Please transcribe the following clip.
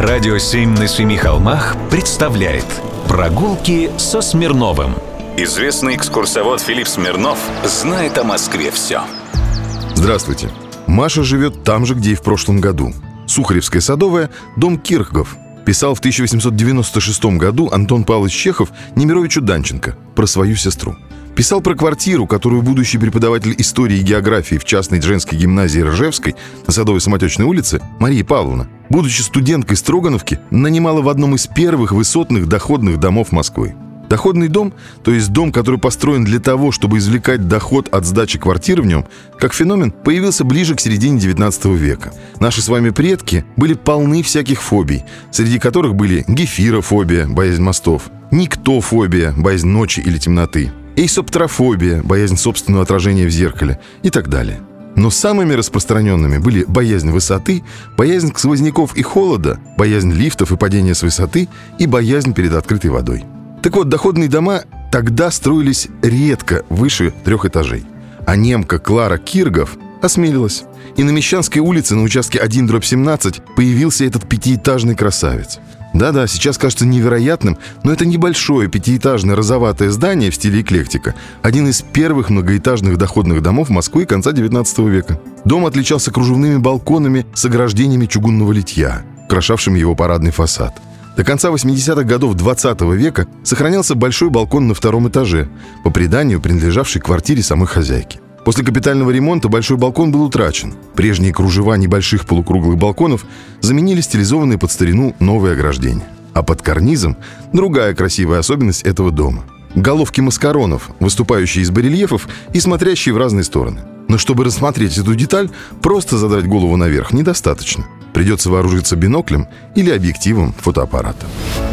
Радио «Семь на семи холмах» представляет Прогулки со Смирновым Известный экскурсовод Филипп Смирнов знает о Москве все Здравствуйте. Маша живет там же, где и в прошлом году. Сухаревская садовая, дом Кирхгов. Писал в 1896 году Антон Павлович Чехов Немировичу Данченко про свою сестру. Писал про квартиру, которую будущий преподаватель истории и географии в частной женской гимназии Ржевской на Садовой Самотечной улице Мария Павловна, будучи студенткой Строгановки, нанимала в одном из первых высотных доходных домов Москвы. Доходный дом, то есть дом, который построен для того, чтобы извлекать доход от сдачи квартиры в нем, как феномен, появился ближе к середине 19 века. Наши с вами предки были полны всяких фобий, среди которых были гефирофобия, боязнь мостов, никтофобия, боязнь ночи или темноты, эйсоптрофобия, боязнь собственного отражения в зеркале и так далее. Но самыми распространенными были боязнь высоты, боязнь сквозняков и холода, боязнь лифтов и падения с высоты и боязнь перед открытой водой. Так вот, доходные дома тогда строились редко выше трех этажей. А немка Клара Киргов осмелилась. И на Мещанской улице на участке 1 дробь 17 появился этот пятиэтажный красавец. Да-да, сейчас кажется невероятным, но это небольшое пятиэтажное розоватое здание в стиле эклектика. Один из первых многоэтажных доходных домов Москвы конца 19 века. Дом отличался кружевными балконами с ограждениями чугунного литья, украшавшими его парадный фасад. До конца 80-х годов 20 века сохранялся большой балкон на втором этаже, по преданию принадлежавший квартире самой хозяйки. После капитального ремонта большой балкон был утрачен. Прежние кружева небольших полукруглых балконов заменили стилизованные под старину новые ограждения. А под карнизом другая красивая особенность этого дома. Головки маскаронов, выступающие из барельефов и смотрящие в разные стороны. Но чтобы рассмотреть эту деталь, просто задрать голову наверх недостаточно. Придется вооружиться биноклем или объективом фотоаппарата.